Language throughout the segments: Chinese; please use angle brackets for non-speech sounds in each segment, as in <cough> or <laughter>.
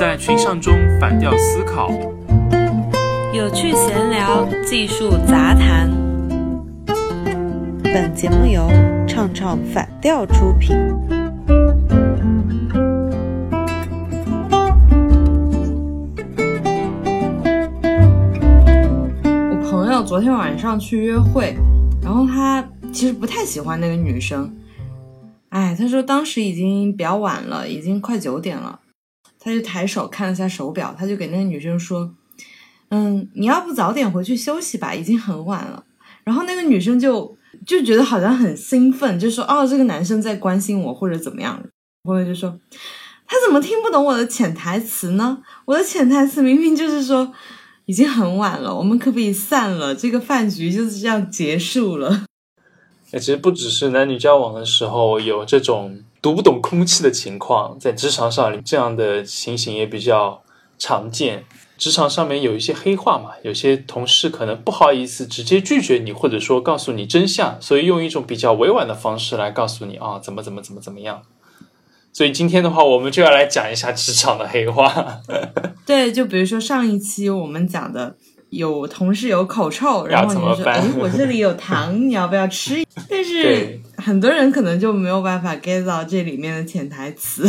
在群像中反调思考，有趣闲聊，技术杂谈。本节目由唱唱反调出品。我朋友昨天晚上去约会，然后他其实不太喜欢那个女生。哎，他说当时已经比较晚了，已经快九点了，他就抬手看了下手表，他就给那个女生说：“嗯，你要不早点回去休息吧，已经很晚了。”然后那个女生就就觉得好像很兴奋，就说：“哦，这个男生在关心我，或者怎么样。”朋友就说：“他怎么听不懂我的潜台词呢？我的潜台词明明就是说已经很晚了，我们可不可以散了？这个饭局就是这样结束了。”其实不只是男女交往的时候有这种读不懂空气的情况，在职场上这样的情形也比较常见。职场上面有一些黑话嘛，有些同事可能不好意思直接拒绝你，或者说告诉你真相，所以用一种比较委婉的方式来告诉你啊，怎么怎么怎么怎么样。所以今天的话，我们就要来讲一下职场的黑话。对，就比如说上一期我们讲的。有同事有口臭，<laughs> 然后你说：“哎，我这里有糖，你要不要吃？”但是很多人可能就没有办法 get 到这里面的潜台词。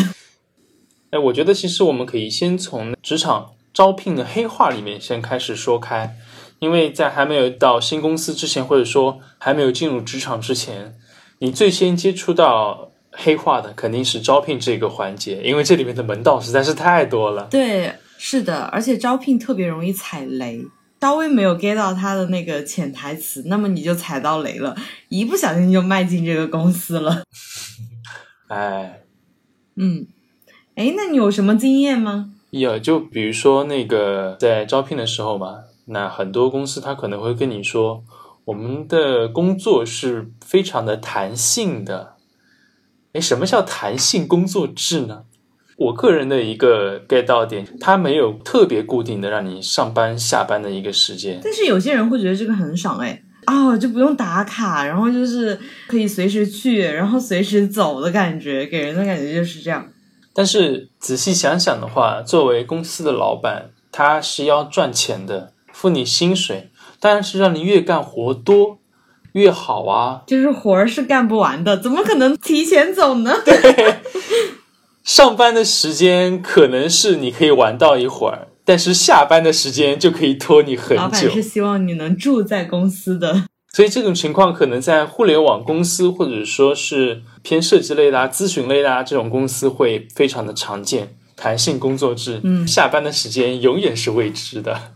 哎，我觉得其实我们可以先从职场招聘的黑话里面先开始说开，因为在还没有到新公司之前，或者说还没有进入职场之前，你最先接触到黑话的肯定是招聘这个环节，因为这里面的门道实在是太多了。对，是的，而且招聘特别容易踩雷。稍微没有 get 到他的那个潜台词，那么你就踩到雷了，一不小心就迈进这个公司了。<laughs> 哎，嗯，哎，那你有什么经验吗？有，就比如说那个在招聘的时候嘛，那很多公司他可能会跟你说，我们的工作是非常的弹性的。哎，什么叫弹性工作制呢？我个人的一个 get 到点，它没有特别固定的让你上班下班的一个时间。但是有些人会觉得这个很爽哎，哦，就不用打卡，然后就是可以随时去，然后随时走的感觉，给人的感觉就是这样。但是仔细想想的话，作为公司的老板，他是要赚钱的，付你薪水，当然是让你越干活多越好啊。就是活儿是干不完的，怎么可能提前走呢？<laughs> <laughs> 对。上班的时间可能是你可以玩到一会儿，但是下班的时间就可以拖你很久。老板是希望你能住在公司的，所以这种情况可能在互联网公司或者说是偏设计类的、啊咨询类的啊这种公司会非常的常见。弹性工作制，嗯，下班的时间永远是未知的。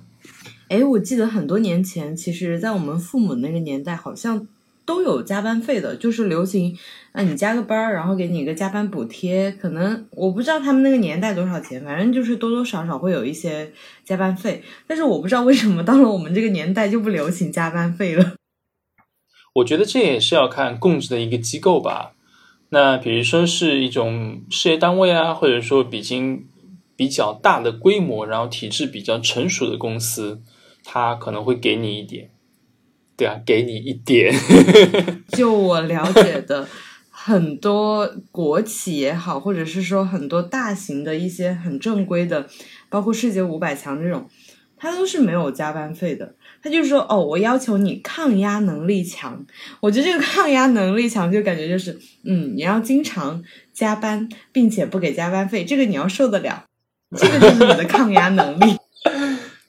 哎，我记得很多年前，其实，在我们父母那个年代，好像。都有加班费的，就是流行，啊，你加个班儿，然后给你一个加班补贴。可能我不知道他们那个年代多少钱，反正就是多多少少会有一些加班费。但是我不知道为什么到了我们这个年代就不流行加班费了。<laughs> 我觉得这也是要看供职的一个机构吧。那比如说是一种事业单位啊，或者说已经比较大的规模，然后体制比较成熟的公司，它可能会给你一点。对啊，给你一点。<laughs> 就我了解的，很多国企也好，或者是说很多大型的一些很正规的，包括世界五百强这种，它都是没有加班费的。他就说，哦，我要求你抗压能力强。我觉得这个抗压能力强，就感觉就是，嗯，你要经常加班，并且不给加班费，这个你要受得了。这个就是你的抗压能力。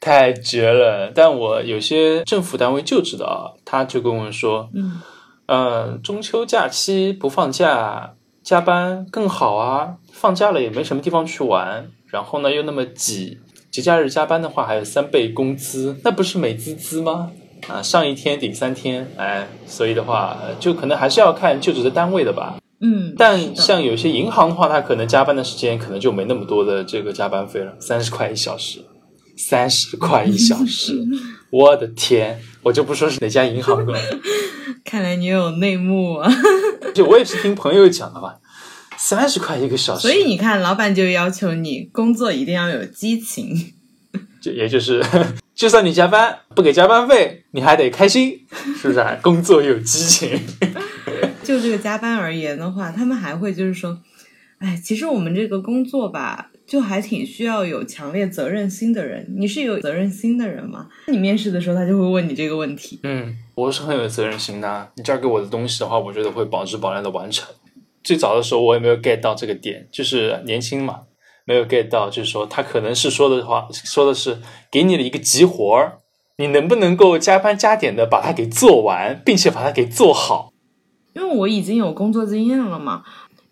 太绝了！但我有些政府单位就知道，他就跟我说，嗯，呃，中秋假期不放假，加班更好啊。放假了也没什么地方去玩，然后呢又那么挤，节假日加班的话还有三倍工资，那不是美滋滋吗？啊，上一天顶三天，哎，所以的话，就可能还是要看就职的单位的吧。嗯，但像有些银行的话，它可能加班的时间可能就没那么多的这个加班费了，三十块一小时。三十块一小时，我的天！我就不说是哪家银行了。<laughs> 看来你有内幕啊！<laughs> 就我也是听朋友讲的吧，三十块一个小时。所以你看，老板就要求你工作一定要有激情。就也就是，<laughs> 就算你加班不给加班费，你还得开心，是不是？工作有激情。就这个加班而言的话，他们还会就是说，哎，其实我们这个工作吧。就还挺需要有强烈责任心的人。你是有责任心的人吗？你面试的时候，他就会问你这个问题。嗯，我是很有责任心的啊。你交给我的东西的话，我觉得会保质保量的完成。最早的时候，我也没有 get 到这个点，就是年轻嘛，没有 get 到，就是说他可能是说的话，说的是给你了一个急活儿，你能不能够加班加点的把它给做完，并且把它给做好？因为我已经有工作经验了嘛，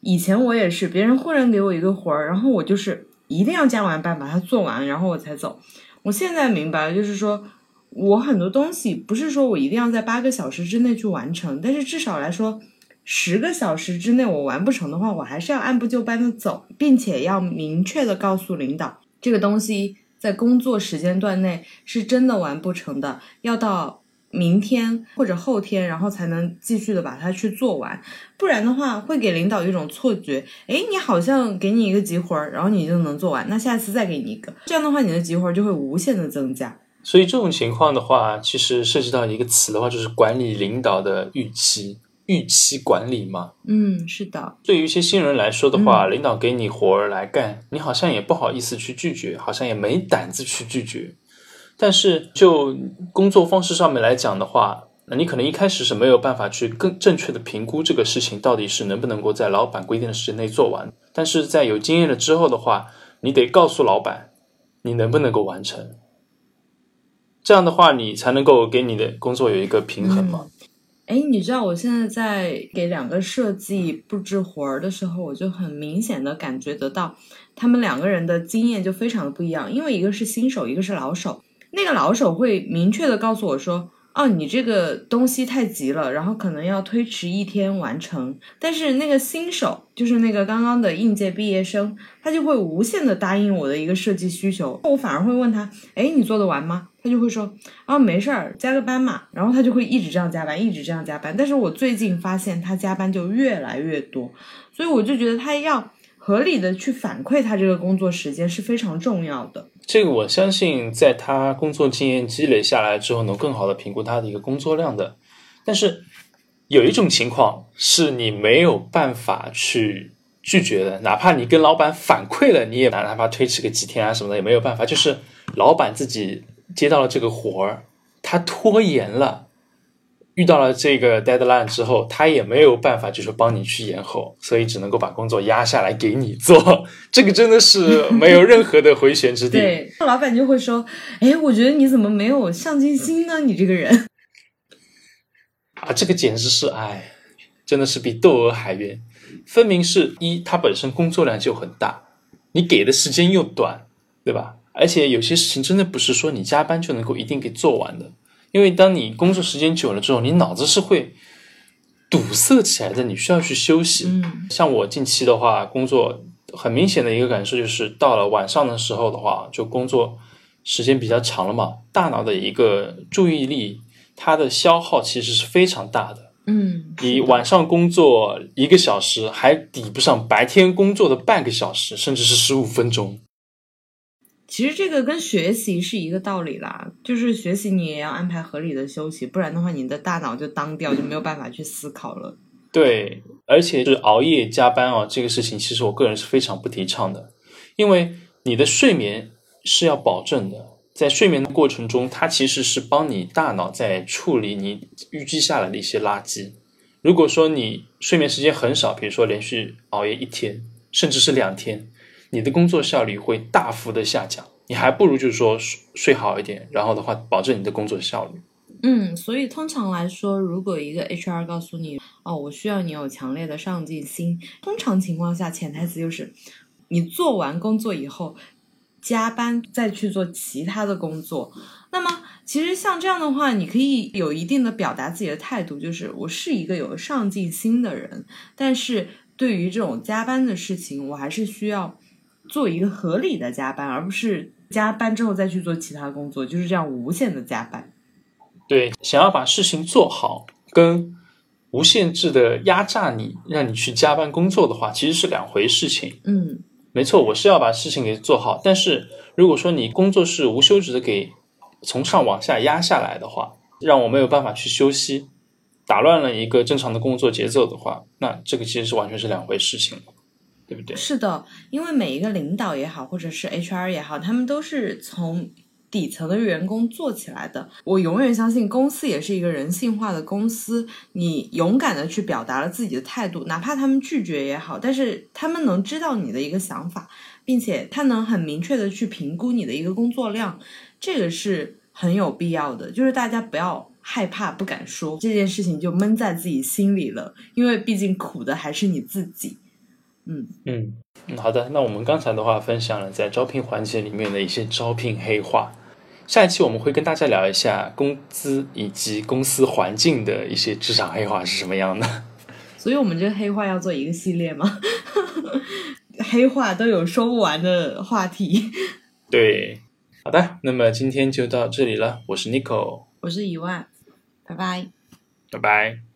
以前我也是，别人忽然给我一个活儿，然后我就是一定要加完班把它做完，然后我才走。我现在明白了，就是说我很多东西不是说我一定要在八个小时之内去完成，但是至少来说，十个小时之内我完不成的话，我还是要按部就班的走，并且要明确的告诉领导，这个东西在工作时间段内是真的完不成的，要到。明天或者后天，然后才能继续的把它去做完，不然的话会给领导一种错觉，哎，你好像给你一个急活儿，然后你就能做完，那下次再给你一个，这样的话你的急活儿就会无限的增加。所以这种情况的话，其实涉及到一个词的话，就是管理领导的预期，预期管理嘛。嗯，是的。对于一些新人来说的话，领导给你活儿来干，你好像也不好意思去拒绝，好像也没胆子去拒绝。但是就工作方式上面来讲的话，那你可能一开始是没有办法去更正确的评估这个事情到底是能不能够在老板规定的时间内做完。但是在有经验了之后的话，你得告诉老板你能不能够完成，这样的话你才能够给你的工作有一个平衡嘛。哎，你知道我现在在给两个设计布置活儿的时候，我就很明显的感觉得到，他们两个人的经验就非常的不一样，因为一个是新手，一个是老手。那个老手会明确的告诉我说：“哦，你这个东西太急了，然后可能要推迟一天完成。”但是那个新手，就是那个刚刚的应届毕业生，他就会无限的答应我的一个设计需求。我反而会问他：“哎，你做得完吗？”他就会说：“啊，没事儿，加个班嘛。”然后他就会一直这样加班，一直这样加班。但是我最近发现他加班就越来越多，所以我就觉得他要合理的去反馈他这个工作时间是非常重要的。这个我相信，在他工作经验积累下来之后，能更好的评估他的一个工作量的。但是有一种情况是你没有办法去拒绝的，哪怕你跟老板反馈了，你也哪怕推迟个几天啊什么的也没有办法。就是老板自己接到了这个活儿，他拖延了。遇到了这个 deadline 之后，他也没有办法，就是帮你去延后，所以只能够把工作压下来给你做。<laughs> 这个真的是没有任何的回旋之地。对，老板就会说：“哎，我觉得你怎么没有上进心呢？你这个人。”啊，这个简直是哎，真的是比窦娥还冤。分明是一，他本身工作量就很大，你给的时间又短，对吧？而且有些事情真的不是说你加班就能够一定给做完的。因为当你工作时间久了之后，你脑子是会堵塞起来的，你需要去休息。嗯，像我近期的话，工作很明显的一个感受就是，到了晚上的时候的话，就工作时间比较长了嘛，大脑的一个注意力，它的消耗其实是非常大的。嗯，你晚上工作一个小时，还抵不上白天工作的半个小时，甚至是十五分钟。其实这个跟学习是一个道理啦，就是学习你也要安排合理的休息，不然的话你的大脑就当掉，就没有办法去思考了。对，而且是熬夜加班啊，这个事情其实我个人是非常不提倡的，因为你的睡眠是要保证的，在睡眠的过程中，它其实是帮你大脑在处理你淤积下来的一些垃圾。如果说你睡眠时间很少，比如说连续熬夜一天，甚至是两天。你的工作效率会大幅的下降，你还不如就是说睡睡好一点，然后的话保证你的工作效率。嗯，所以通常来说，如果一个 HR 告诉你，哦，我需要你有强烈的上进心，通常情况下潜台词就是你做完工作以后加班再去做其他的工作。那么其实像这样的话，你可以有一定的表达自己的态度，就是我是一个有上进心的人，但是对于这种加班的事情，我还是需要。做一个合理的加班，而不是加班之后再去做其他工作，就是这样无限的加班。对，想要把事情做好，跟无限制的压榨你，让你去加班工作的话，其实是两回事情。嗯，没错，我是要把事情给做好，但是如果说你工作是无休止的给从上往下压下来的话，让我没有办法去休息，打乱了一个正常的工作节奏的话，那这个其实是完全是两回事情对不对？是的，因为每一个领导也好，或者是 HR 也好，他们都是从底层的员工做起来的。我永远相信，公司也是一个人性化的公司。你勇敢的去表达了自己的态度，哪怕他们拒绝也好，但是他们能知道你的一个想法，并且他能很明确的去评估你的一个工作量，这个是很有必要的。就是大家不要害怕，不敢说这件事情就闷在自己心里了，因为毕竟苦的还是你自己。嗯嗯嗯，好的。那我们刚才的话分享了在招聘环节里面的一些招聘黑话，下一期我们会跟大家聊一下工资以及公司环境的一些职场黑话是什么样的。<laughs> 所以我们这个黑话要做一个系列吗？<laughs> 黑话都有说不完的话题。对，好的。那么今天就到这里了，我是 Nico，我是一万，拜拜。拜拜。